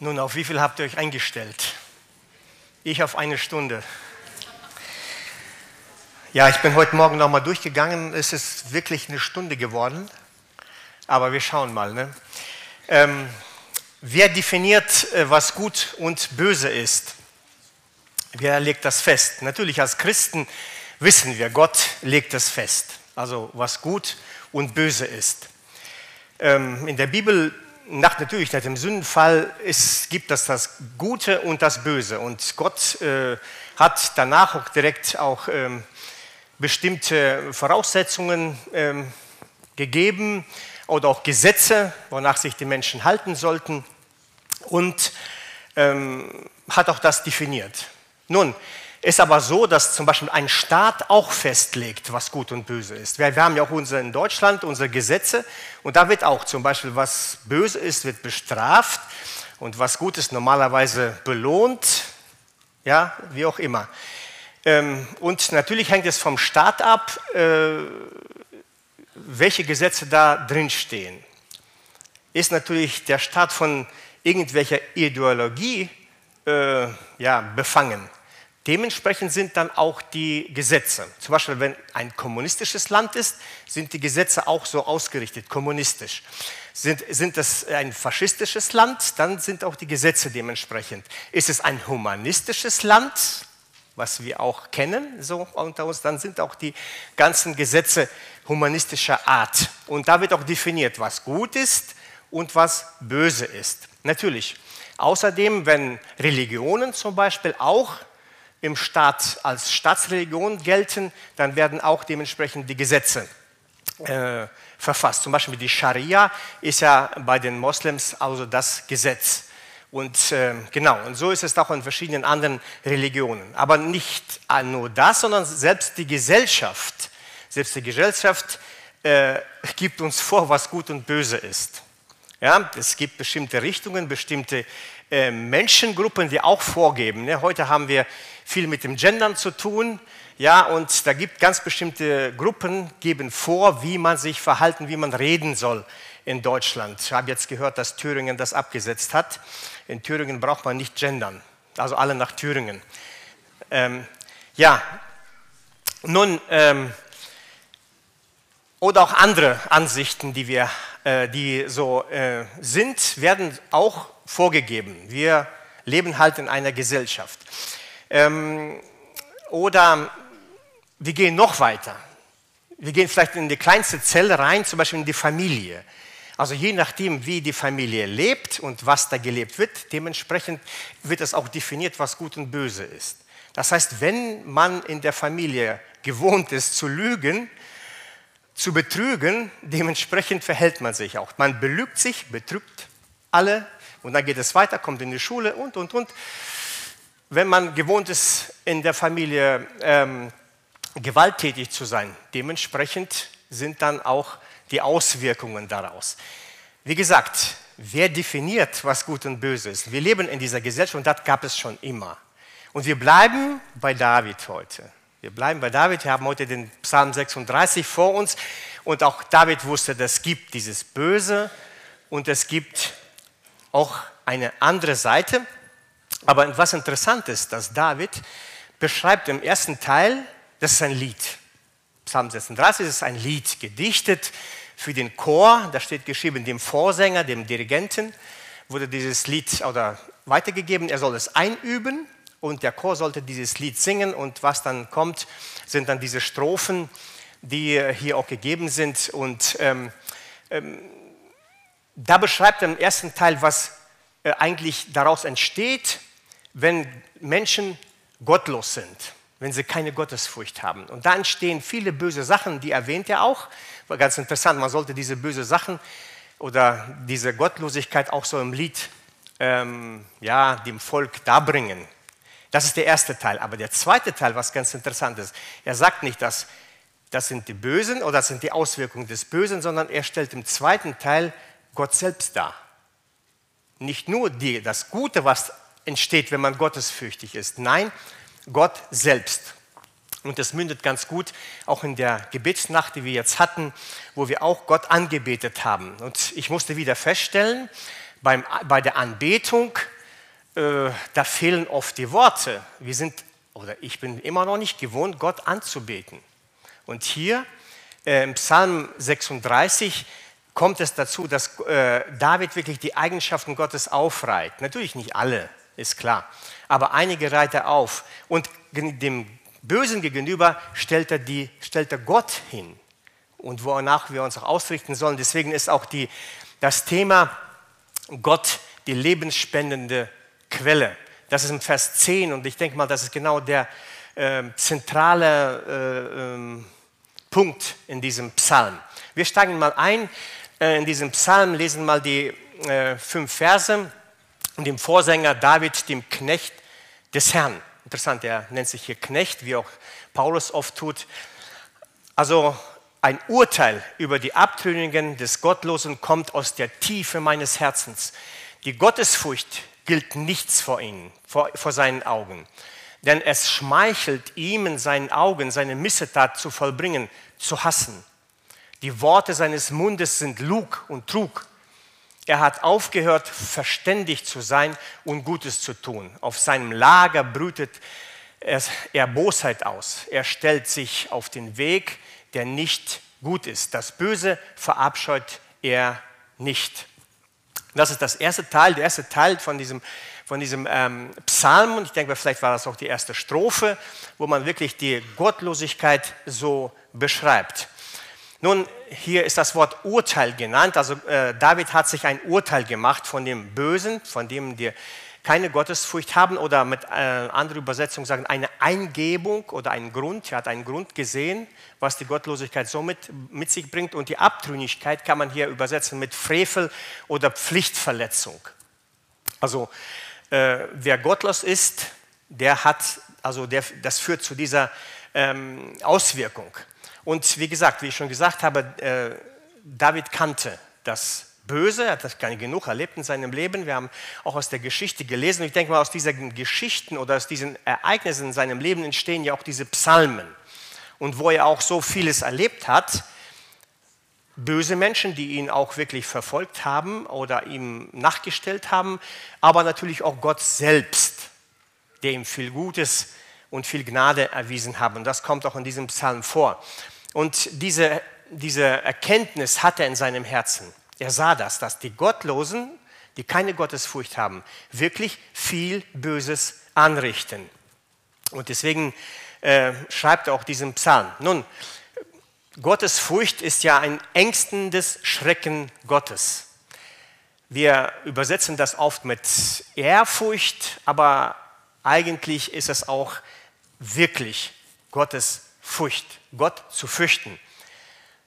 Nun, auf wie viel habt ihr euch eingestellt? Ich auf eine Stunde. Ja, ich bin heute Morgen nochmal durchgegangen. Es ist wirklich eine Stunde geworden. Aber wir schauen mal. Ne? Ähm, wer definiert, äh, was gut und böse ist? Wer legt das fest? Natürlich als Christen wissen wir, Gott legt das fest. Also was gut und böse ist. Ähm, in der Bibel nach, natürlich nach dem Sündenfall ist, gibt es das Gute und das Böse. Und Gott äh, hat danach auch direkt auch ähm, bestimmte Voraussetzungen ähm, gegeben oder auch Gesetze, wonach sich die Menschen halten sollten und ähm, hat auch das definiert. Nun, ist aber so, dass zum Beispiel ein Staat auch festlegt, was gut und böse ist. Wir, wir haben ja auch unsere, in Deutschland unsere Gesetze und da wird auch zum Beispiel, was böse ist, wird bestraft und was gut ist, normalerweise belohnt, ja, wie auch immer. Ähm, und natürlich hängt es vom Staat ab, äh, welche Gesetze da drin stehen. Ist natürlich der Staat von irgendwelcher Ideologie äh, ja, befangen. Dementsprechend sind dann auch die Gesetze. Zum Beispiel, wenn ein kommunistisches Land ist, sind die Gesetze auch so ausgerichtet, kommunistisch. Sind, sind es ein faschistisches Land, dann sind auch die Gesetze dementsprechend. Ist es ein humanistisches Land, was wir auch kennen, so unter uns, dann sind auch die ganzen Gesetze humanistischer Art. Und da wird auch definiert, was gut ist und was böse ist. Natürlich. Außerdem, wenn Religionen zum Beispiel auch im Staat als Staatsreligion gelten, dann werden auch dementsprechend die Gesetze äh, verfasst. Zum Beispiel die Scharia ist ja bei den Moslems also das Gesetz. Und äh, genau, und so ist es auch in verschiedenen anderen Religionen. Aber nicht nur das, sondern selbst die Gesellschaft, selbst die Gesellschaft äh, gibt uns vor, was gut und böse ist. Ja, es gibt bestimmte Richtungen, bestimmte äh, Menschengruppen, die auch vorgeben. Ne? Heute haben wir viel mit dem Gendern zu tun. Ja, und da gibt ganz bestimmte Gruppen, geben vor, wie man sich verhalten, wie man reden soll in Deutschland. Ich habe jetzt gehört, dass Thüringen das abgesetzt hat. In Thüringen braucht man nicht gendern, also alle nach Thüringen. Ähm, ja, nun, ähm, oder auch andere Ansichten, die, wir, äh, die so äh, sind, werden auch vorgegeben. Wir leben halt in einer Gesellschaft. Ähm, oder wir gehen noch weiter. Wir gehen vielleicht in die kleinste Zelle rein, zum Beispiel in die Familie. Also je nachdem, wie die Familie lebt und was da gelebt wird, dementsprechend wird es auch definiert, was gut und böse ist. Das heißt, wenn man in der Familie gewohnt ist zu lügen, zu betrügen, dementsprechend verhält man sich auch. Man belügt sich, betrügt alle und dann geht es weiter, kommt in die Schule und, und, und wenn man gewohnt ist, in der Familie ähm, gewalttätig zu sein, dementsprechend sind dann auch die Auswirkungen daraus. Wie gesagt, wer definiert, was gut und böse ist? Wir leben in dieser Gesellschaft und das gab es schon immer. Und wir bleiben bei David heute. Wir bleiben bei David. Wir haben heute den Psalm 36 vor uns. Und auch David wusste, es gibt dieses Böse und es gibt auch eine andere Seite. Aber was interessant ist, dass David beschreibt im ersten Teil, das ist ein Lied. Psalm 36 ist ein Lied, gedichtet für den Chor. Da steht geschrieben, dem Vorsänger, dem Dirigenten wurde dieses Lied oder weitergegeben. Er soll es einüben und der Chor sollte dieses Lied singen. Und was dann kommt, sind dann diese Strophen, die hier auch gegeben sind. Und ähm, ähm, da beschreibt er im ersten Teil, was äh, eigentlich daraus entsteht wenn Menschen gottlos sind, wenn sie keine Gottesfurcht haben. Und da entstehen viele böse Sachen, die erwähnt er auch. War ganz interessant, man sollte diese böse Sachen oder diese Gottlosigkeit auch so im Lied ähm, ja, dem Volk darbringen. Das ist der erste Teil. Aber der zweite Teil, was ganz interessant ist, er sagt nicht, dass das sind die Bösen oder das sind die Auswirkungen des Bösen, sondern er stellt im zweiten Teil Gott selbst dar. Nicht nur die, das Gute, was entsteht, wenn man gottesfürchtig ist. Nein, Gott selbst. Und das mündet ganz gut auch in der Gebetsnacht, die wir jetzt hatten, wo wir auch Gott angebetet haben. Und ich musste wieder feststellen, Beim, bei der Anbetung, äh, da fehlen oft die Worte. Wir sind, oder ich bin immer noch nicht gewohnt, Gott anzubeten. Und hier äh, im Psalm 36 kommt es dazu, dass äh, David wirklich die Eigenschaften Gottes aufreiht. Natürlich nicht alle, ist klar, aber einige reiht er auf. Und dem Bösen gegenüber stellt er, die, stellt er Gott hin und wonach wir uns auch ausrichten sollen. Deswegen ist auch die, das Thema Gott die lebensspendende Quelle. Das ist im Vers 10 und ich denke mal, das ist genau der äh, zentrale äh, ähm, Punkt in diesem Psalm. Wir steigen mal ein in diesem Psalm, lesen mal die äh, fünf Verse und dem Vorsänger David, dem Knecht des Herrn. Interessant, er nennt sich hier Knecht, wie auch Paulus oft tut. Also ein Urteil über die Abtrünnigen des Gottlosen kommt aus der Tiefe meines Herzens. Die Gottesfurcht gilt nichts vor ihnen, vor, vor seinen Augen. Denn es schmeichelt ihm in seinen Augen, seine Missetat zu vollbringen, zu hassen. Die Worte seines Mundes sind Lug und Trug. Er hat aufgehört, verständig zu sein und Gutes zu tun. Auf seinem Lager brütet er Bosheit aus. Er stellt sich auf den Weg, der nicht gut ist. Das Böse verabscheut er nicht. Das ist das erste Teil, der erste Teil von diesem, von diesem ähm, Psalm. Und ich denke, vielleicht war das auch die erste Strophe, wo man wirklich die Gottlosigkeit so beschreibt. Nun, hier ist das Wort Urteil genannt. Also äh, David hat sich ein Urteil gemacht von dem Bösen, von dem die keine Gottesfurcht haben oder mit äh, anderer Übersetzung sagen, eine Eingebung oder einen Grund. Er hat einen Grund gesehen, was die Gottlosigkeit so mit, mit sich bringt. Und die Abtrünnigkeit kann man hier übersetzen mit Frevel oder Pflichtverletzung. Also äh, wer gottlos ist, der hat, also der, das führt zu dieser ähm, Auswirkung. Und wie gesagt, wie ich schon gesagt habe, äh, David kannte das Böse, hat das gar genug erlebt in seinem Leben. Wir haben auch aus der Geschichte gelesen. Und ich denke mal, aus diesen Geschichten oder aus diesen Ereignissen in seinem Leben entstehen ja auch diese Psalmen. Und wo er auch so vieles erlebt hat, böse Menschen, die ihn auch wirklich verfolgt haben oder ihm nachgestellt haben, aber natürlich auch Gott selbst, der ihm viel Gutes und viel Gnade erwiesen hat. Und das kommt auch in diesem Psalm vor. Und diese, diese Erkenntnis hat er in seinem Herzen. Er sah das, dass die Gottlosen, die keine Gottesfurcht haben, wirklich viel Böses anrichten. Und deswegen äh, schreibt er auch diesen Psalm. Nun, Gottesfurcht ist ja ein ängstendes Schrecken Gottes. Wir übersetzen das oft mit Ehrfurcht, aber eigentlich ist es auch wirklich Gottes Furcht, Gott zu fürchten.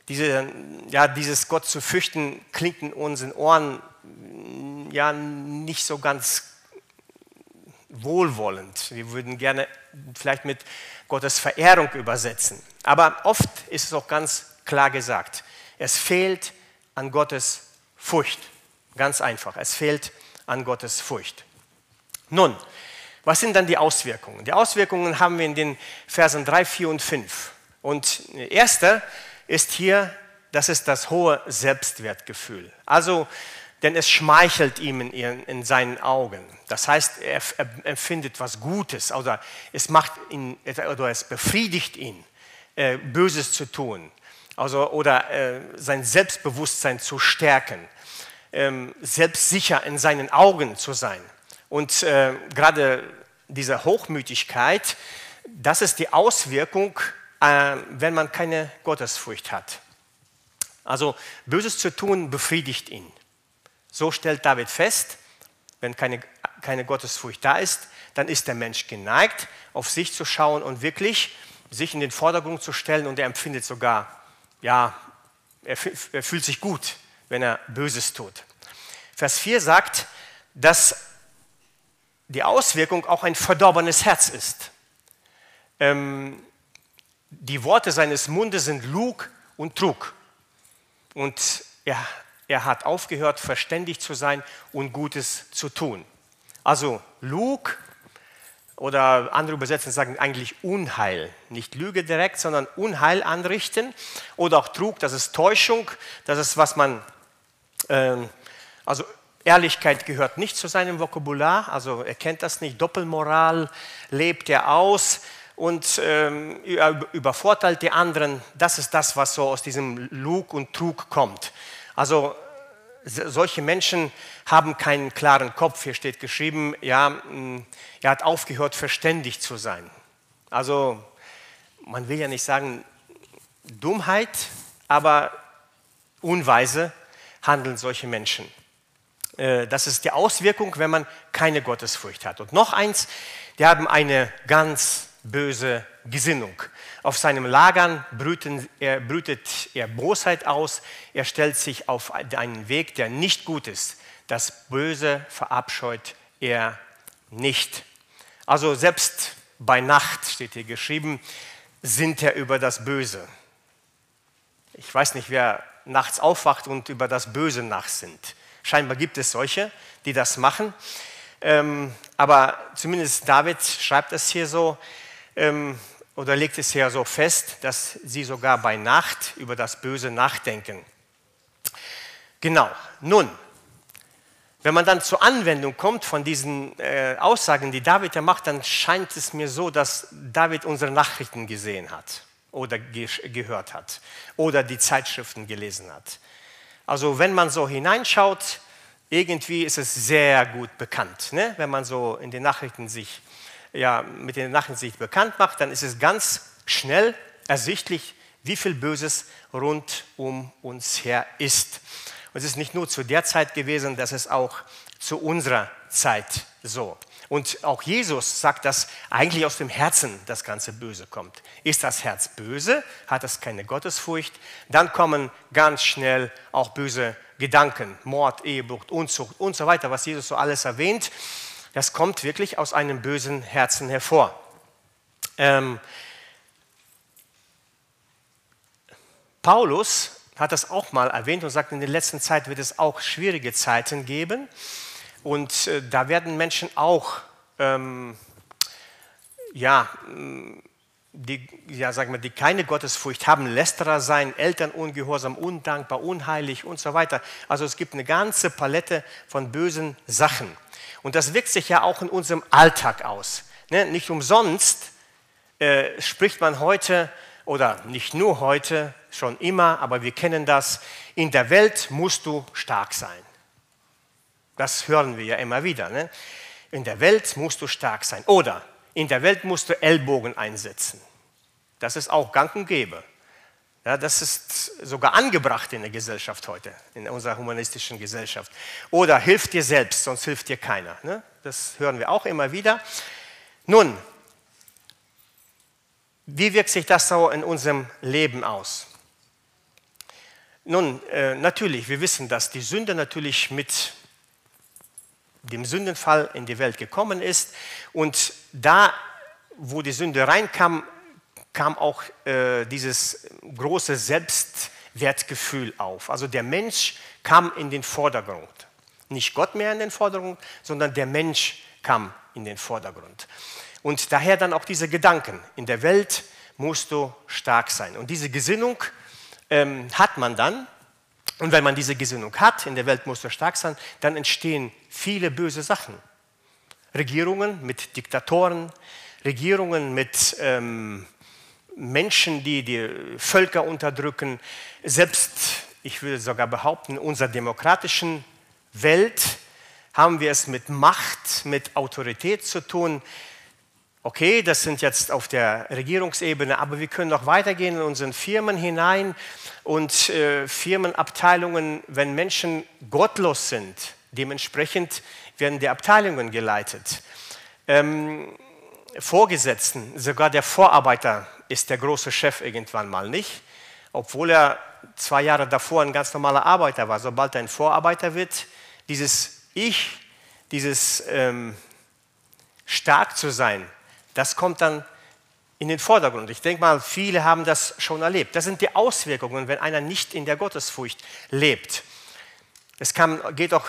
Diese, ja, dieses Gott zu fürchten klingt in unseren Ohren ja nicht so ganz wohlwollend. Wir würden gerne vielleicht mit Gottes Verehrung übersetzen. Aber oft ist es auch ganz klar gesagt. Es fehlt an Gottes Furcht. Ganz einfach. Es fehlt an Gottes Furcht. Nun, was sind dann die Auswirkungen? Die Auswirkungen haben wir in den Versen 3, 4 und 5. Und erster ist hier, das ist das hohe Selbstwertgefühl. Also, denn es schmeichelt ihm in, ihren, in seinen Augen. Das heißt, er, er empfindet was Gutes oder es, macht ihn, oder es befriedigt ihn, äh, Böses zu tun. Also, oder äh, sein Selbstbewusstsein zu stärken, ähm, selbstsicher in seinen Augen zu sein. Und äh, gerade diese Hochmütigkeit, das ist die Auswirkung, äh, wenn man keine Gottesfurcht hat. Also Böses zu tun befriedigt ihn. So stellt David fest, wenn keine, keine Gottesfurcht da ist, dann ist der Mensch geneigt, auf sich zu schauen und wirklich sich in den Vordergrund zu stellen und er empfindet sogar, ja, er, er fühlt sich gut, wenn er Böses tut. Vers 4 sagt, dass die Auswirkung auch ein verdorbenes Herz ist. Ähm, die Worte seines Mundes sind Lug und Trug. Und er, er hat aufgehört, verständig zu sein und Gutes zu tun. Also Lug oder andere Übersetzungen sagen eigentlich Unheil. Nicht Lüge direkt, sondern Unheil anrichten. Oder auch Trug, das ist Täuschung, das ist, was man, äh, also Ehrlichkeit gehört nicht zu seinem Vokabular, also er kennt das nicht. Doppelmoral lebt er aus und ähm, übervorteilt die anderen. Das ist das, was so aus diesem Lug und Trug kommt. Also solche Menschen haben keinen klaren Kopf. Hier steht geschrieben, ja, mm, er hat aufgehört, verständig zu sein. Also man will ja nicht sagen Dummheit, aber unweise handeln solche Menschen. Äh, das ist die Auswirkung, wenn man keine Gottesfurcht hat. Und noch eins, die haben eine ganz böse Gesinnung. Auf seinem Lagern brüten, er, brütet er Bosheit aus, er stellt sich auf einen Weg, der nicht gut ist. Das Böse verabscheut er nicht. Also selbst bei Nacht, steht hier geschrieben, sinnt er über das Böse. Ich weiß nicht, wer nachts aufwacht und über das Böse nachsinnt. Scheinbar gibt es solche, die das machen. Ähm, aber zumindest David schreibt es hier so ähm, oder legt es hier so fest, dass sie sogar bei Nacht über das Böse nachdenken. Genau. Nun, wenn man dann zur Anwendung kommt von diesen äh, Aussagen, die David ja macht, dann scheint es mir so, dass David unsere Nachrichten gesehen hat oder ge gehört hat oder die Zeitschriften gelesen hat. Also wenn man so hineinschaut, irgendwie ist es sehr gut bekannt. Ne? Wenn man so in den Nachrichten sich, ja, mit den Nachrichten sich bekannt macht, dann ist es ganz schnell ersichtlich, wie viel Böses rund um uns her ist. Und es ist nicht nur zu der Zeit gewesen, das ist auch zu unserer Zeit so. Und auch Jesus sagt, dass eigentlich aus dem Herzen das ganze Böse kommt. Ist das Herz böse, hat es keine Gottesfurcht, dann kommen ganz schnell auch böse Gedanken, Mord, Ehebruch, Unzucht und so weiter, was Jesus so alles erwähnt. Das kommt wirklich aus einem bösen Herzen hervor. Ähm, Paulus hat das auch mal erwähnt und sagt, in der letzten Zeit wird es auch schwierige Zeiten geben. Und äh, da werden Menschen auch, ähm, ja, die, ja, sagen wir, die keine Gottesfurcht haben, Lästerer sein, Eltern ungehorsam, undankbar, unheilig und so weiter. Also es gibt eine ganze Palette von bösen Sachen. Und das wirkt sich ja auch in unserem Alltag aus. Ne? Nicht umsonst äh, spricht man heute, oder nicht nur heute, schon immer, aber wir kennen das, in der Welt musst du stark sein. Das hören wir ja immer wieder. Ne? In der Welt musst du stark sein. Oder in der Welt musst du Ellbogen einsetzen. Das ist auch gang und gäbe. Ja, das ist sogar angebracht in der Gesellschaft heute, in unserer humanistischen Gesellschaft. Oder hilf dir selbst, sonst hilft dir keiner. Ne? Das hören wir auch immer wieder. Nun, wie wirkt sich das so in unserem Leben aus? Nun, äh, natürlich, wir wissen, dass die Sünde natürlich mit dem Sündenfall in die Welt gekommen ist. Und da, wo die Sünde reinkam, kam auch äh, dieses große Selbstwertgefühl auf. Also der Mensch kam in den Vordergrund. Nicht Gott mehr in den Vordergrund, sondern der Mensch kam in den Vordergrund. Und daher dann auch diese Gedanken. In der Welt musst du stark sein. Und diese Gesinnung ähm, hat man dann, und wenn man diese Gesinnung hat, in der Welt muss er stark sein, dann entstehen viele böse Sachen. Regierungen mit Diktatoren, Regierungen mit ähm, Menschen, die die Völker unterdrücken. Selbst, ich würde sogar behaupten, in unserer demokratischen Welt haben wir es mit Macht, mit Autorität zu tun. Okay, das sind jetzt auf der Regierungsebene, aber wir können noch weitergehen in unseren Firmen hinein und äh, Firmenabteilungen, wenn Menschen gottlos sind, dementsprechend werden die Abteilungen geleitet. Ähm, Vorgesetzten, sogar der Vorarbeiter ist der große Chef irgendwann mal nicht, obwohl er zwei Jahre davor ein ganz normaler Arbeiter war. Sobald er ein Vorarbeiter wird, dieses Ich, dieses ähm, stark zu sein, das kommt dann in den Vordergrund. Ich denke mal, viele haben das schon erlebt. Das sind die Auswirkungen, wenn einer nicht in der Gottesfurcht lebt. Es kann, geht auch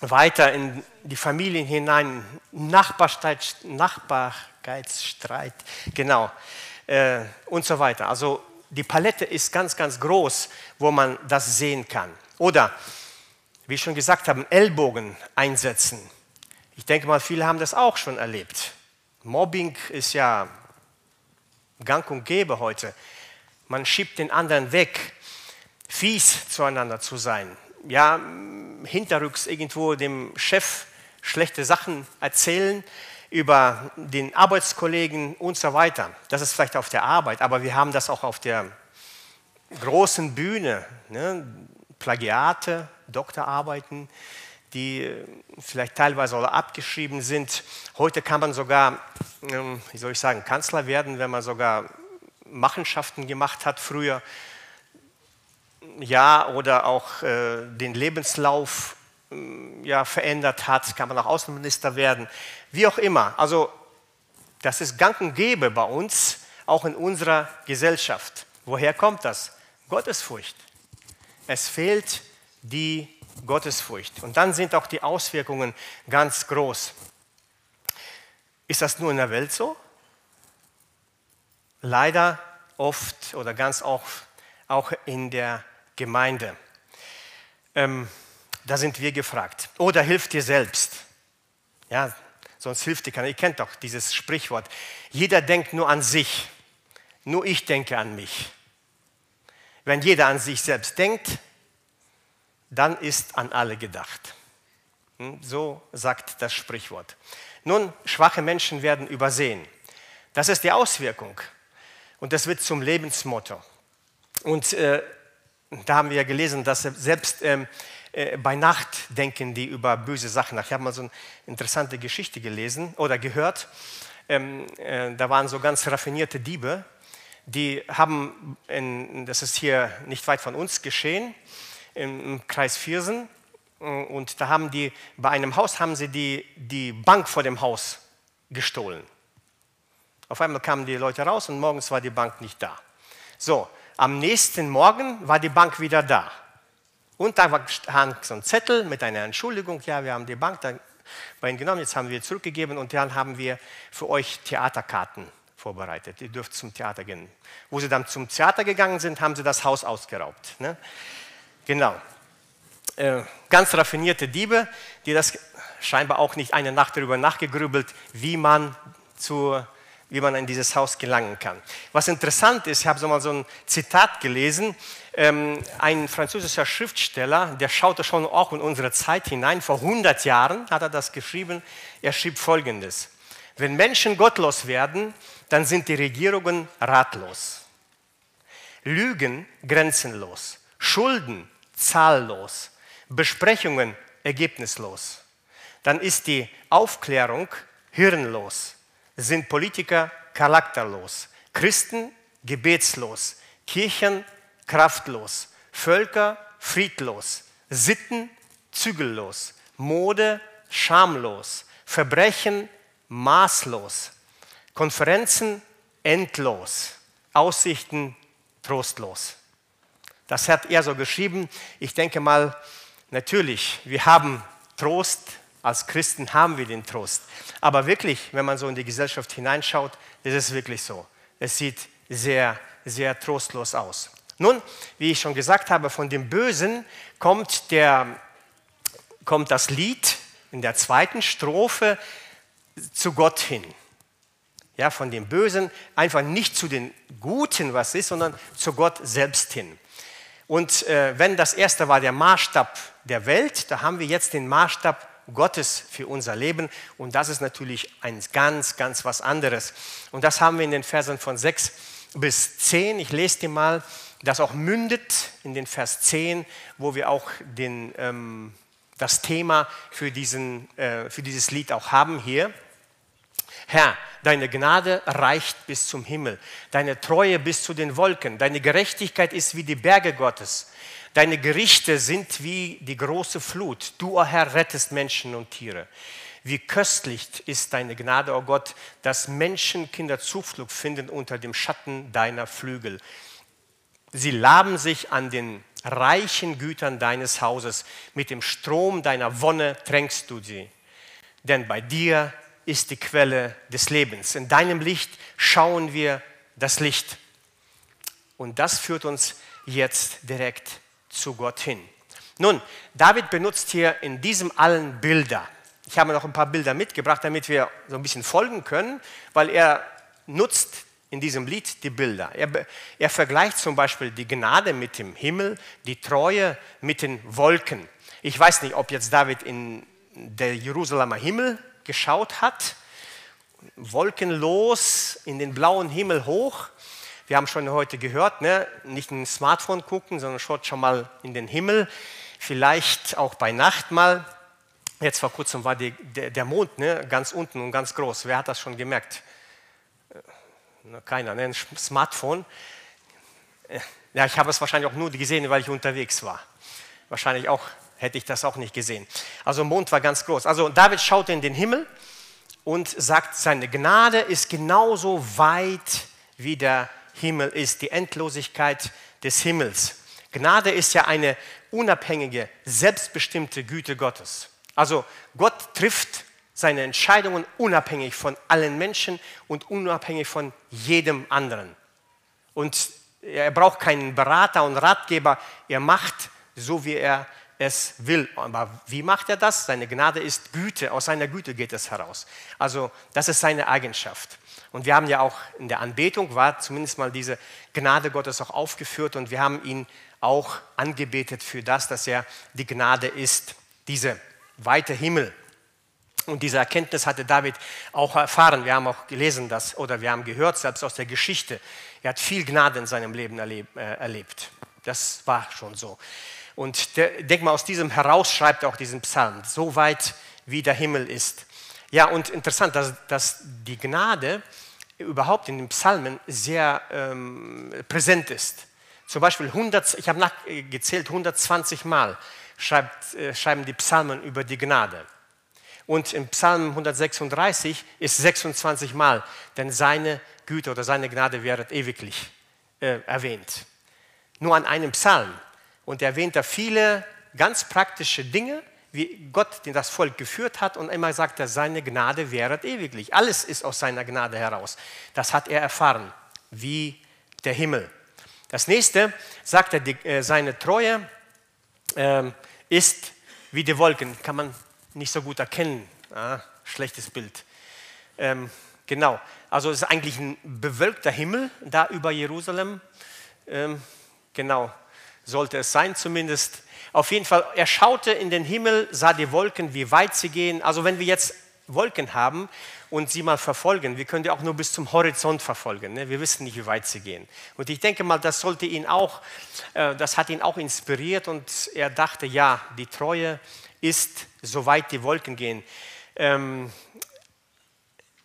weiter in die Familien hinein, Nachbarstreit, Nachbarkeitsstreit, genau, äh, und so weiter. Also die Palette ist ganz, ganz groß, wo man das sehen kann. Oder wie ich schon gesagt habe, Ellbogen einsetzen. Ich denke mal, viele haben das auch schon erlebt. Mobbing ist ja gang und gäbe heute. Man schiebt den anderen weg, fies zueinander zu sein. Ja, hinterrücks irgendwo dem Chef schlechte Sachen erzählen über den Arbeitskollegen und so weiter. Das ist vielleicht auf der Arbeit, aber wir haben das auch auf der großen Bühne. Ne? Plagiate, Doktorarbeiten, die äh, vielleicht teilweise auch abgeschrieben sind. Heute kann man sogar, ähm, wie soll ich sagen, Kanzler werden, wenn man sogar Machenschaften gemacht hat früher. Ja, oder auch äh, den Lebenslauf äh, ja, verändert hat, kann man auch Außenminister werden. Wie auch immer. Also, das ist gang und gäbe bei uns, auch in unserer Gesellschaft. Woher kommt das? Gottesfurcht. Es fehlt die Gottesfurcht. Und dann sind auch die Auswirkungen ganz groß. Ist das nur in der Welt so? Leider oft oder ganz oft auch in der Gemeinde. Ähm, da sind wir gefragt. Oder hilf dir selbst. Ja, sonst hilft dir keiner. Ihr kennt doch dieses Sprichwort. Jeder denkt nur an sich. Nur ich denke an mich. Wenn jeder an sich selbst denkt, dann ist an alle gedacht. Hm, so sagt das Sprichwort. Nun, schwache Menschen werden übersehen. Das ist die Auswirkung. Und das wird zum Lebensmotto. Und äh, da haben wir ja gelesen, dass selbst ähm, äh, bei Nacht denken die über böse Sachen nach. Ich habe mal so eine interessante Geschichte gelesen oder gehört. Ähm, äh, da waren so ganz raffinierte Diebe, die haben, in, das ist hier nicht weit von uns geschehen, im Kreis Viersen. Und da haben die, bei einem Haus haben sie die, die Bank vor dem Haus gestohlen. Auf einmal kamen die Leute raus und morgens war die Bank nicht da. So, am nächsten Morgen war die Bank wieder da. Und da war so ein Zettel mit einer Entschuldigung, ja, wir haben die Bank bei Ihnen genommen, jetzt haben wir zurückgegeben und dann haben wir für euch Theaterkarten vorbereitet. Ihr dürft zum Theater gehen. Wo sie dann zum Theater gegangen sind, haben sie das Haus ausgeraubt. Ne? Genau. Äh, ganz raffinierte Diebe, die das scheinbar auch nicht eine Nacht darüber nachgegrübelt, wie man, zu, wie man in dieses Haus gelangen kann. Was interessant ist, ich habe so mal so ein Zitat gelesen, ähm, ein französischer Schriftsteller, der schaute schon auch in unsere Zeit hinein, vor 100 Jahren hat er das geschrieben, er schrieb folgendes, wenn Menschen gottlos werden, dann sind die Regierungen ratlos, Lügen grenzenlos, Schulden zahllos, Besprechungen ergebnislos. Dann ist die Aufklärung hirnlos, sind Politiker charakterlos, Christen gebetslos, Kirchen kraftlos, Völker friedlos, Sitten zügellos, Mode schamlos, Verbrechen maßlos, Konferenzen endlos, Aussichten trostlos. Das hat er so geschrieben. Ich denke mal, natürlich, wir haben Trost, als Christen haben wir den Trost. Aber wirklich, wenn man so in die Gesellschaft hineinschaut, ist es wirklich so. Es sieht sehr, sehr trostlos aus. Nun, wie ich schon gesagt habe, von dem Bösen kommt, der, kommt das Lied in der zweiten Strophe zu Gott hin. Ja, von dem Bösen einfach nicht zu den Guten, was ist, sondern zu Gott selbst hin. Und äh, wenn das erste war der Maßstab der Welt, da haben wir jetzt den Maßstab Gottes für unser Leben. Und das ist natürlich ein ganz, ganz was anderes. Und das haben wir in den Versen von 6 bis 10. Ich lese dir mal, das auch mündet in den Vers 10, wo wir auch den, ähm, das Thema für, diesen, äh, für dieses Lied auch haben hier. Herr, deine Gnade reicht bis zum Himmel, deine Treue bis zu den Wolken, deine Gerechtigkeit ist wie die Berge Gottes, deine Gerichte sind wie die große Flut. Du, o oh Herr, rettest Menschen und Tiere. Wie köstlich ist deine Gnade, o oh Gott, dass Menschenkinder Zuflucht finden unter dem Schatten deiner Flügel. Sie laben sich an den reichen Gütern deines Hauses, mit dem Strom deiner Wonne tränkst du sie. Denn bei dir ist die Quelle des Lebens. In deinem Licht schauen wir das Licht. Und das führt uns jetzt direkt zu Gott hin. Nun, David benutzt hier in diesem allen Bilder. Ich habe noch ein paar Bilder mitgebracht, damit wir so ein bisschen folgen können, weil er nutzt in diesem Lied die Bilder. Er, er vergleicht zum Beispiel die Gnade mit dem Himmel, die Treue mit den Wolken. Ich weiß nicht, ob jetzt David in der Jerusalemer Himmel geschaut hat, wolkenlos in den blauen Himmel hoch. Wir haben schon heute gehört, ne? nicht in ein Smartphone gucken, sondern schaut schon mal in den Himmel. Vielleicht auch bei Nacht mal. Jetzt vor kurzem war die, der, der, Mond ne? ganz unten und ganz groß. Wer hat das schon gemerkt? Äh, keiner, ne? ein Smartphone. Äh, ja, ich habe es wahrscheinlich auch nur gesehen, weil ich unterwegs war. Wahrscheinlich auch hätte ich das auch nicht gesehen. Also Mond war ganz groß. Also David schaut in den Himmel und sagt, seine Gnade ist genauso weit, wie der Himmel ist, die Endlosigkeit des Himmels. Gnade ist ja eine unabhängige, selbstbestimmte Güte Gottes. Also Gott trifft seine Entscheidungen unabhängig von allen Menschen und unabhängig von jedem anderen. Und er braucht keinen Berater und Ratgeber, er macht so, wie er es will. Aber wie macht er das? Seine Gnade ist Güte, aus seiner Güte geht es heraus. Also das ist seine Eigenschaft. Und wir haben ja auch in der Anbetung, war zumindest mal diese Gnade Gottes auch aufgeführt und wir haben ihn auch angebetet für das, dass er die Gnade ist, diese weite Himmel. Und diese Erkenntnis hatte David auch erfahren. Wir haben auch gelesen, dass, oder wir haben gehört, selbst aus der Geschichte, er hat viel Gnade in seinem Leben erlebt. Äh, erlebt. Das war schon so. Und der, denk mal, aus diesem heraus schreibt er auch diesen Psalm, so weit wie der Himmel ist. Ja, und interessant, dass, dass die Gnade überhaupt in den Psalmen sehr ähm, präsent ist. Zum Beispiel 100, ich habe nachgezählt, 120 Mal schreibt, äh, schreiben die Psalmen über die Gnade. Und im Psalm 136 ist 26 Mal, denn seine Güte oder seine Gnade wird ewiglich äh, erwähnt. Nur an einem Psalm und erwähnt da viele ganz praktische Dinge, wie Gott das Volk geführt hat und immer sagt er, seine Gnade währet ewiglich. Alles ist aus seiner Gnade heraus. Das hat er erfahren, wie der Himmel. Das nächste sagt er, die, äh, seine Treue äh, ist wie die Wolken. Kann man nicht so gut erkennen. Ah, schlechtes Bild. Ähm, genau, also es ist eigentlich ein bewölkter Himmel da über Jerusalem. Ähm, genau, sollte es sein zumindest. Auf jeden Fall, er schaute in den Himmel, sah die Wolken, wie weit sie gehen. Also wenn wir jetzt Wolken haben und sie mal verfolgen, wir können die auch nur bis zum Horizont verfolgen. Ne? Wir wissen nicht, wie weit sie gehen. Und ich denke mal, das sollte ihn auch, äh, das hat ihn auch inspiriert und er dachte, ja, die Treue ist, so weit die Wolken gehen. Ähm,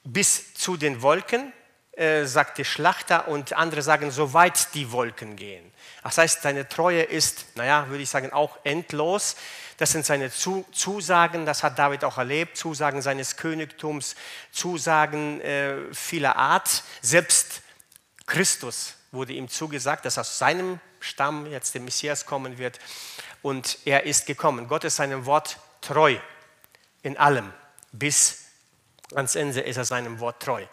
bis zu den Wolken, äh, sagt der Schlachter, und andere sagen, so weit die Wolken gehen. Das heißt, seine Treue ist, naja, würde ich sagen, auch endlos. Das sind seine Zusagen, das hat David auch erlebt, Zusagen seines Königtums, Zusagen äh, vieler Art. Selbst Christus wurde ihm zugesagt, dass aus seinem Stamm jetzt der Messias kommen wird. Und er ist gekommen. Gott ist seinem Wort treu in allem. Bis ans Ende ist er seinem Wort treu.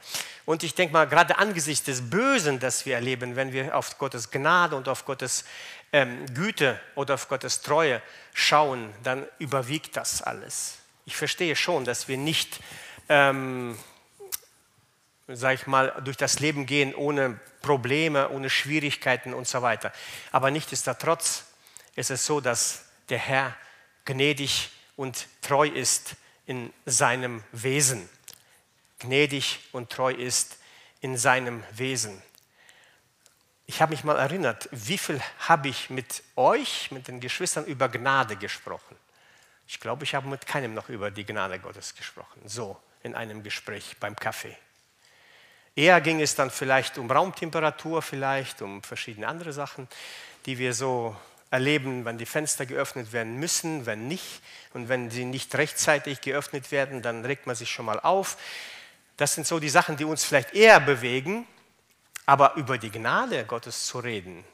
Und ich denke mal, gerade angesichts des Bösen, das wir erleben, wenn wir auf Gottes Gnade und auf Gottes ähm, Güte oder auf Gottes Treue schauen, dann überwiegt das alles. Ich verstehe schon, dass wir nicht, ähm, sag ich mal, durch das Leben gehen ohne Probleme, ohne Schwierigkeiten und so weiter. Aber nichtsdestotrotz ist es so, dass der Herr gnädig und treu ist in seinem Wesen gnädig und treu ist in seinem Wesen. Ich habe mich mal erinnert, wie viel habe ich mit euch, mit den Geschwistern über Gnade gesprochen? Ich glaube, ich habe mit keinem noch über die Gnade Gottes gesprochen, so in einem Gespräch beim Kaffee. Eher ging es dann vielleicht um Raumtemperatur, vielleicht um verschiedene andere Sachen, die wir so erleben, wenn die Fenster geöffnet werden müssen, wenn nicht. Und wenn sie nicht rechtzeitig geöffnet werden, dann regt man sich schon mal auf. Das sind so die Sachen, die uns vielleicht eher bewegen, aber über die Gnade Gottes zu reden.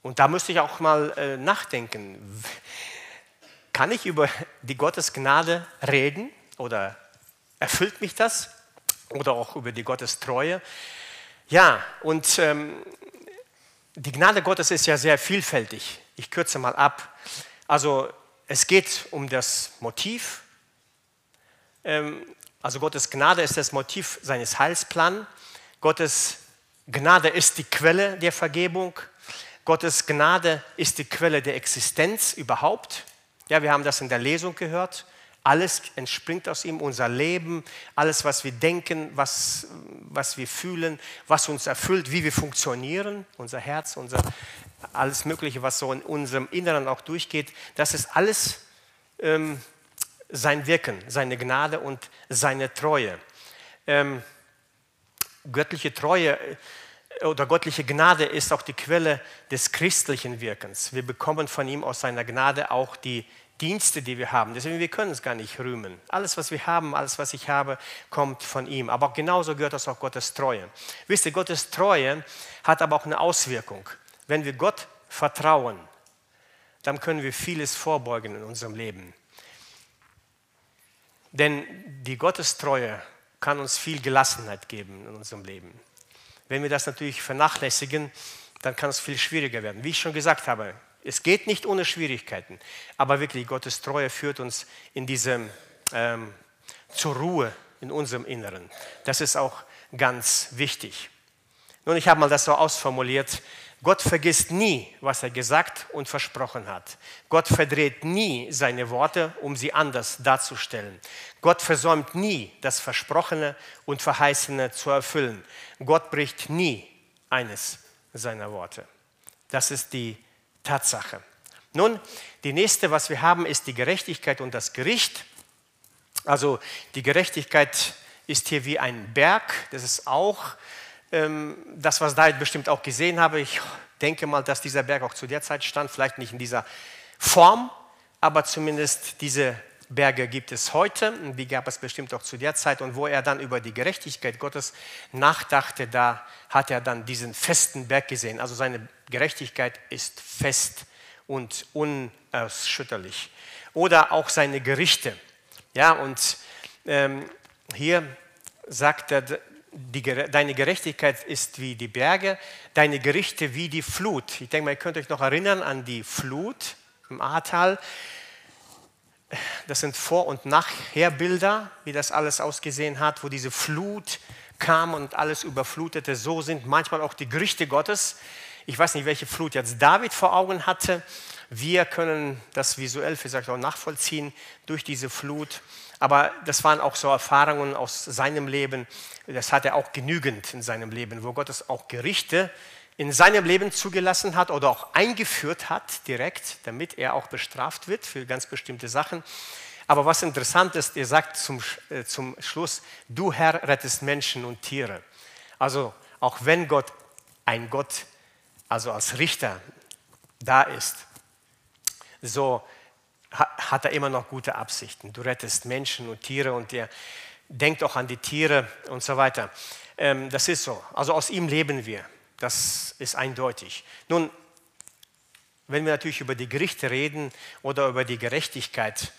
Und da müsste ich auch mal äh, nachdenken. Kann ich über die Gottesgnade reden oder erfüllt mich das? Oder auch über die Gottestreue? Ja, und ähm, die Gnade Gottes ist ja sehr vielfältig. Ich kürze mal ab. Also es geht um das Motiv. Ähm, also Gottes Gnade ist das Motiv seines Heilsplans. Gottes Gnade ist die Quelle der Vergebung. Gottes Gnade ist die Quelle der Existenz überhaupt. Ja, wir haben das in der Lesung gehört. Alles entspringt aus ihm, unser Leben, alles, was wir denken, was, was wir fühlen, was uns erfüllt, wie wir funktionieren, unser Herz, unser, alles Mögliche, was so in unserem Inneren auch durchgeht, das ist alles ähm, sein Wirken, seine Gnade und seine Treue. Ähm, göttliche Treue äh, oder göttliche Gnade ist auch die Quelle des christlichen Wirkens. Wir bekommen von ihm aus seiner Gnade auch die Dienste, die wir haben. Deswegen, wir können es gar nicht rühmen. Alles, was wir haben, alles, was ich habe, kommt von ihm. Aber genauso gehört das auch Gottes Treue. Wisst ihr, Gottes Treue hat aber auch eine Auswirkung. Wenn wir Gott vertrauen, dann können wir vieles vorbeugen in unserem Leben. Denn die Gottestreue kann uns viel Gelassenheit geben in unserem Leben. Wenn wir das natürlich vernachlässigen, dann kann es viel schwieriger werden. Wie ich schon gesagt habe, es geht nicht ohne Schwierigkeiten, aber wirklich Gottes Treue führt uns in diesem, ähm, zur Ruhe in unserem Inneren. Das ist auch ganz wichtig. Nun, ich habe mal das so ausformuliert. Gott vergisst nie, was er gesagt und versprochen hat. Gott verdreht nie seine Worte, um sie anders darzustellen. Gott versäumt nie, das Versprochene und Verheißene zu erfüllen. Gott bricht nie eines seiner Worte. Das ist die Tatsache. Nun, die nächste, was wir haben, ist die Gerechtigkeit und das Gericht. Also die Gerechtigkeit ist hier wie ein Berg. Das ist auch ähm, das, was David bestimmt auch gesehen habe. Ich denke mal, dass dieser Berg auch zu der Zeit stand, vielleicht nicht in dieser Form, aber zumindest diese Berge gibt es heute, die gab es bestimmt auch zu der Zeit. Und wo er dann über die Gerechtigkeit Gottes nachdachte, da hat er dann diesen festen Berg gesehen. Also seine Gerechtigkeit ist fest und unerschütterlich. Oder auch seine Gerichte. Ja, und ähm, hier sagt er, die, deine Gerechtigkeit ist wie die Berge, deine Gerichte wie die Flut. Ich denke mal, ihr könnt euch noch erinnern an die Flut im Ahrtal das sind Vor- und Nachherbilder, wie das alles ausgesehen hat, wo diese Flut kam und alles überflutete. So sind manchmal auch die Gerichte Gottes. Ich weiß nicht, welche Flut jetzt David vor Augen hatte. Wir können das visuell vielleicht auch nachvollziehen durch diese Flut. Aber das waren auch so Erfahrungen aus seinem Leben. Das hat er auch genügend in seinem Leben, wo Gottes auch Gerichte in seinem Leben zugelassen hat oder auch eingeführt hat, direkt, damit er auch bestraft wird für ganz bestimmte Sachen. Aber was interessant ist, er sagt zum, äh, zum Schluss, du Herr rettest Menschen und Tiere. Also auch wenn Gott ein Gott, also als Richter da ist, so hat er immer noch gute Absichten. Du rettest Menschen und Tiere und er denkt auch an die Tiere und so weiter. Ähm, das ist so. Also aus ihm leben wir. Das ist eindeutig. Nun, wenn wir natürlich über die Gerichte reden oder über die Gerechtigkeit,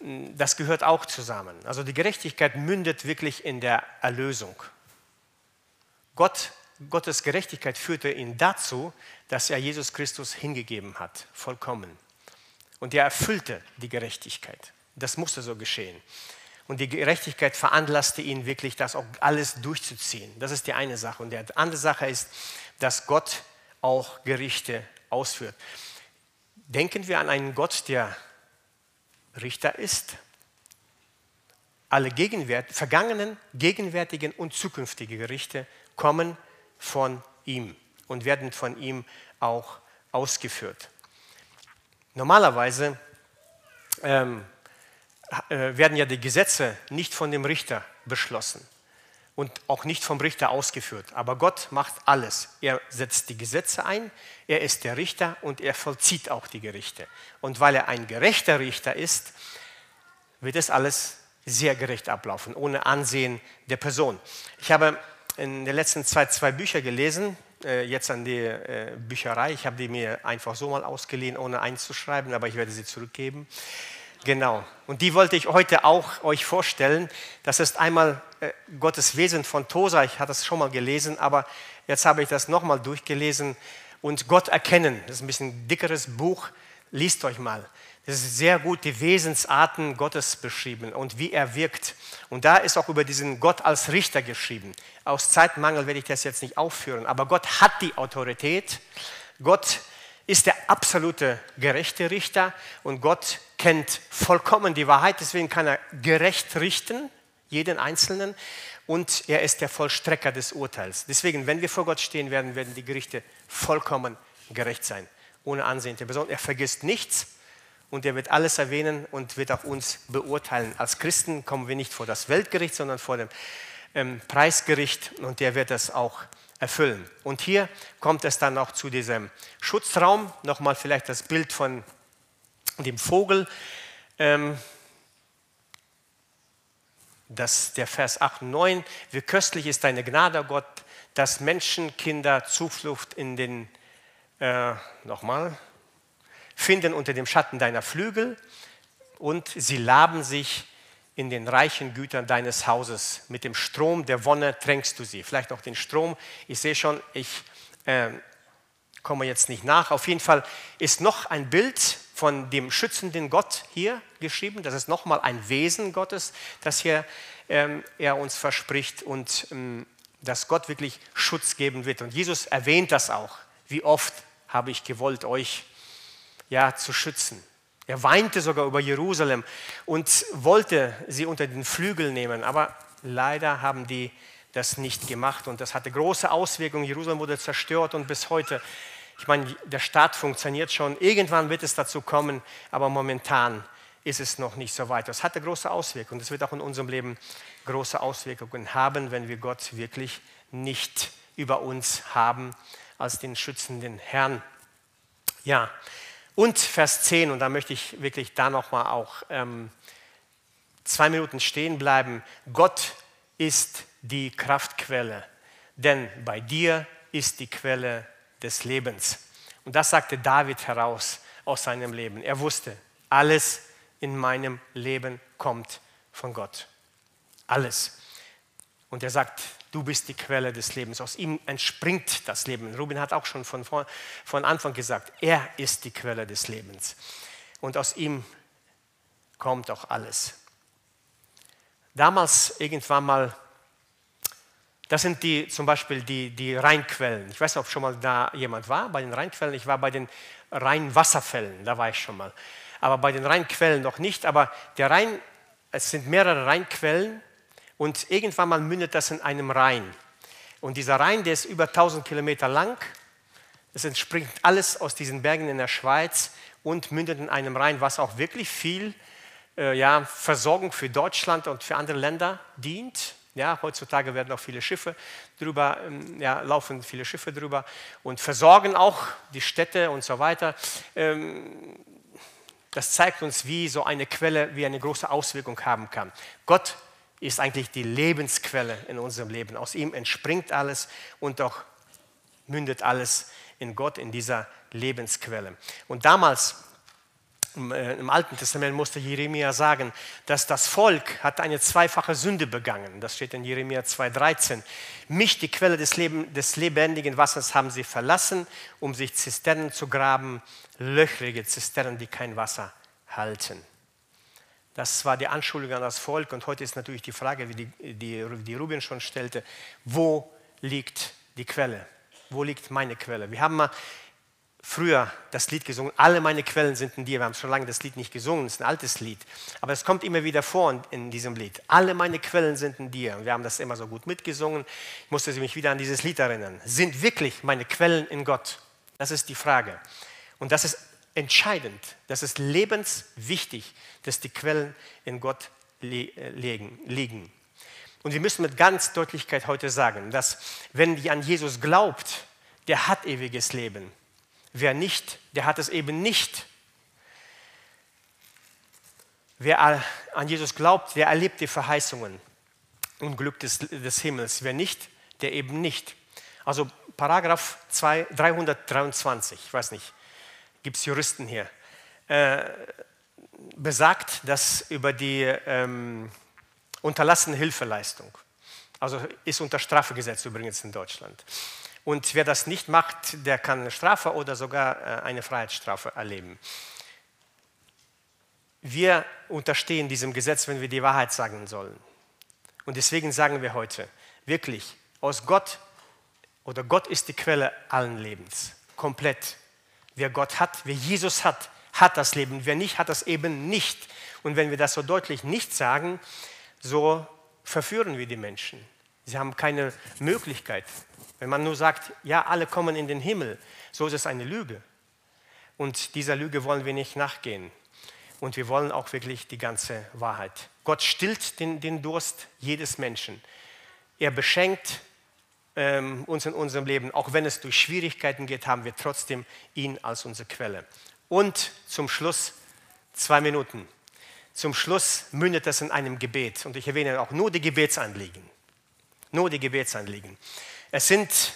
das gehört auch zusammen. Also die Gerechtigkeit mündet wirklich in der Erlösung. Gott, Gottes Gerechtigkeit führte ihn dazu, dass er Jesus Christus hingegeben hat, vollkommen. Und er erfüllte die Gerechtigkeit. Das musste so geschehen. Und die Gerechtigkeit veranlasste ihn wirklich, das auch alles durchzuziehen. Das ist die eine Sache. Und die andere Sache ist, dass Gott auch Gerichte ausführt. Denken wir an einen Gott, der Richter ist. Alle gegenwärt vergangenen, gegenwärtigen und zukünftigen Gerichte kommen von ihm und werden von ihm auch ausgeführt. Normalerweise ähm, äh, werden ja die Gesetze nicht von dem Richter beschlossen und auch nicht vom Richter ausgeführt. Aber Gott macht alles. Er setzt die Gesetze ein, er ist der Richter und er vollzieht auch die Gerichte. Und weil er ein gerechter Richter ist, wird es alles sehr gerecht ablaufen, ohne Ansehen der Person. Ich habe in den letzten Zeit zwei Bücher gelesen, jetzt an die äh, Bücherei. Ich habe die mir einfach so mal ausgeliehen, ohne einzuschreiben, aber ich werde sie zurückgeben. Genau. Und die wollte ich heute auch euch vorstellen. Das ist einmal äh, Gottes Wesen von Tosa. Ich hatte es schon mal gelesen, aber jetzt habe ich das nochmal durchgelesen. und Gott erkennen. Das ist ein bisschen dickeres Buch, liest euch mal. Das ist sehr gut die Wesensarten Gottes beschrieben und wie er wirkt. Und da ist auch über diesen Gott als Richter geschrieben. Aus Zeitmangel werde ich das jetzt nicht aufführen, aber Gott hat die Autorität. Gott ist der absolute gerechte Richter und Gott kennt vollkommen die Wahrheit, deswegen kann er gerecht richten, jeden Einzelnen, und er ist der Vollstrecker des Urteils. Deswegen, wenn wir vor Gott stehen werden, werden die Gerichte vollkommen gerecht sein, ohne Ansehen der Person. Er vergisst nichts und er wird alles erwähnen und wird auch uns beurteilen. Als Christen kommen wir nicht vor das Weltgericht, sondern vor dem ähm, Preisgericht und der wird das auch erfüllen. Und hier kommt es dann auch zu diesem Schutzraum. Nochmal vielleicht das Bild von dem Vogel. Ähm, das, der Vers 8 und 9. Wie köstlich ist deine Gnade, Gott, dass Menschenkinder Zuflucht in den, äh, nochmal, finden unter dem Schatten deiner Flügel und sie laben sich in den reichen Gütern deines Hauses. Mit dem Strom der Wonne tränkst du sie. Vielleicht noch den Strom. Ich sehe schon, ich äh, komme jetzt nicht nach. Auf jeden Fall ist noch ein Bild von dem schützenden Gott hier geschrieben. Das ist nochmal ein Wesen Gottes, das hier ähm, er uns verspricht und ähm, dass Gott wirklich Schutz geben wird. Und Jesus erwähnt das auch. Wie oft habe ich gewollt, euch ja, zu schützen. Er weinte sogar über Jerusalem und wollte sie unter den Flügel nehmen, aber leider haben die das nicht gemacht und das hatte große Auswirkungen. Jerusalem wurde zerstört und bis heute, ich meine, der Staat funktioniert schon. Irgendwann wird es dazu kommen, aber momentan ist es noch nicht so weit. Das hatte große Auswirkungen. Das wird auch in unserem Leben große Auswirkungen haben, wenn wir Gott wirklich nicht über uns haben als den schützenden Herrn. Ja, und Vers 10, und da möchte ich wirklich da nochmal auch ähm, zwei Minuten stehen bleiben. Gott ist die Kraftquelle, denn bei dir ist die Quelle des Lebens. Und das sagte David heraus aus seinem Leben. Er wusste, alles in meinem Leben kommt von Gott. Alles. Und er sagt, du bist die Quelle des Lebens. Aus ihm entspringt das Leben. Ruben hat auch schon von, von Anfang gesagt, er ist die Quelle des Lebens. Und aus ihm kommt auch alles. Damals irgendwann mal, das sind die, zum Beispiel die, die Rheinquellen. Ich weiß nicht, ob schon mal da jemand war bei den Rheinquellen. Ich war bei den Rheinwasserfällen, da war ich schon mal. Aber bei den Rheinquellen noch nicht. Aber der Rhein, es sind mehrere Rheinquellen und irgendwann mal mündet das in einem Rhein. Und dieser Rhein, der ist über 1000 Kilometer lang. Es entspringt alles aus diesen Bergen in der Schweiz und mündet in einem Rhein, was auch wirklich viel äh, ja, Versorgung für Deutschland und für andere Länder dient. Ja, heutzutage werden auch viele Schiffe drüber, ähm, ja, laufen viele Schiffe drüber und versorgen auch die Städte und so weiter. Ähm, das zeigt uns, wie so eine Quelle, wie eine große Auswirkung haben kann. Gott ist eigentlich die Lebensquelle in unserem Leben. Aus ihm entspringt alles und doch mündet alles in Gott, in dieser Lebensquelle. Und damals äh, im Alten Testament musste Jeremia sagen, dass das Volk hat eine zweifache Sünde begangen. Das steht in Jeremia 2,13. Mich, die Quelle des, Leben, des lebendigen Wassers, haben sie verlassen, um sich Zisternen zu graben, löchrige Zisternen, die kein Wasser halten. Das war die Anschuldigung an das Volk. Und heute ist natürlich die Frage, wie die, die, die Rubin schon stellte, wo liegt die Quelle? Wo liegt meine Quelle? Wir haben mal früher das Lied gesungen, alle meine Quellen sind in dir. Wir haben schon lange das Lied nicht gesungen, es ist ein altes Lied. Aber es kommt immer wieder vor in, diesem Lied. Alle meine Quellen sind in dir. Und wir haben das immer so gut mitgesungen. Ich musste mich wieder an dieses Lied erinnern. Sind wirklich meine Quellen in Gott? Das ist die Frage. Und das ist entscheidend, das ist lebenswichtig, dass die Quellen in Gott äh, liegen. Und wir müssen mit ganz Deutlichkeit heute sagen, dass wenn die an Jesus glaubt, der hat ewiges Leben. Wer nicht, der hat es eben nicht. Wer an Jesus glaubt, der erlebt die Verheißungen und Glück des, des Himmels. Wer nicht, der eben nicht. Also Paragraph 2, 323, ich weiß nicht, gibt es Juristen hier, äh, besagt, dass über die ähm, unterlassene Hilfeleistung, also ist unter Strafe gesetzt übrigens in Deutschland. Und wer das nicht macht, der kann eine Strafe oder sogar äh, eine Freiheitsstrafe erleben. Wir unterstehen diesem Gesetz, wenn wir die Wahrheit sagen sollen. Und deswegen sagen wir heute, wirklich, aus Gott oder Gott ist die Quelle allen Lebens, komplett. Wer Gott hat, wer Jesus hat, hat das Leben. Wer nicht, hat das eben nicht. Und wenn wir das so deutlich nicht sagen, so verführen wir die Menschen. Sie haben keine Möglichkeit. Wenn man nur sagt, ja, alle kommen in den Himmel, so ist es eine Lüge. Und dieser Lüge wollen wir nicht nachgehen. Und wir wollen auch wirklich die ganze Wahrheit. Gott stillt den, den Durst jedes Menschen. Er beschenkt ähm, uns in unserem Leben. Auch wenn es durch Schwierigkeiten geht, haben wir trotzdem ihn als unsere Quelle. Und zum Schluss zwei Minuten. Zum Schluss mündet das in einem Gebet. Und ich erwähne auch nur die Gebetsanliegen. Nur die Gebetsanliegen. Es sind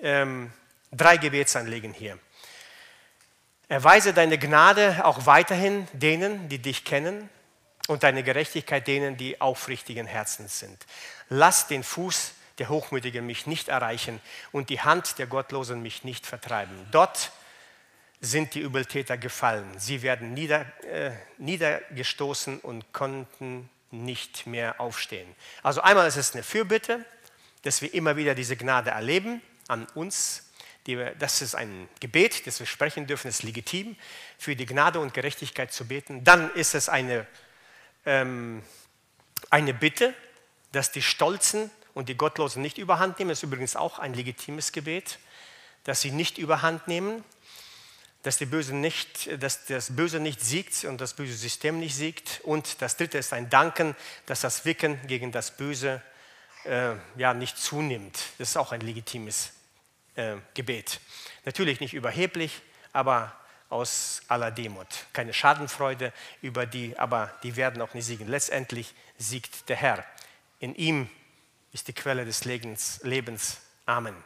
ähm, drei Gebetsanliegen hier. Erweise deine Gnade auch weiterhin denen, die dich kennen und deine Gerechtigkeit denen, die aufrichtigen Herzens sind. Lass den Fuß der Hochmütigen mich nicht erreichen und die Hand der Gottlosen mich nicht vertreiben. Dort sind die Übeltäter gefallen. Sie werden nieder, äh, niedergestoßen und konnten nicht mehr aufstehen. Also einmal ist es eine Fürbitte, dass wir immer wieder diese Gnade erleben an uns wir, das ist ein Gebet, das wir sprechen dürfen, ist legitim, für die Gnade und Gerechtigkeit zu beten. Dann ist es eine, ähm, eine Bitte, dass die Stolzen und die Gottlosen nicht überhand nehmen. Ist übrigens auch ein legitimes Gebet, dass sie nicht überhand nehmen, dass, die Böse nicht, dass das Böse nicht siegt und das böse System nicht siegt. Und das dritte ist ein Danken, dass das Wicken gegen das Böse äh, ja, nicht zunimmt. Das ist auch ein legitimes äh, Gebet. Natürlich nicht überheblich, aber aus aller Demut. Keine Schadenfreude über die, aber die werden auch nicht siegen. Letztendlich siegt der Herr. In ihm ist die Quelle des Lebens. Amen.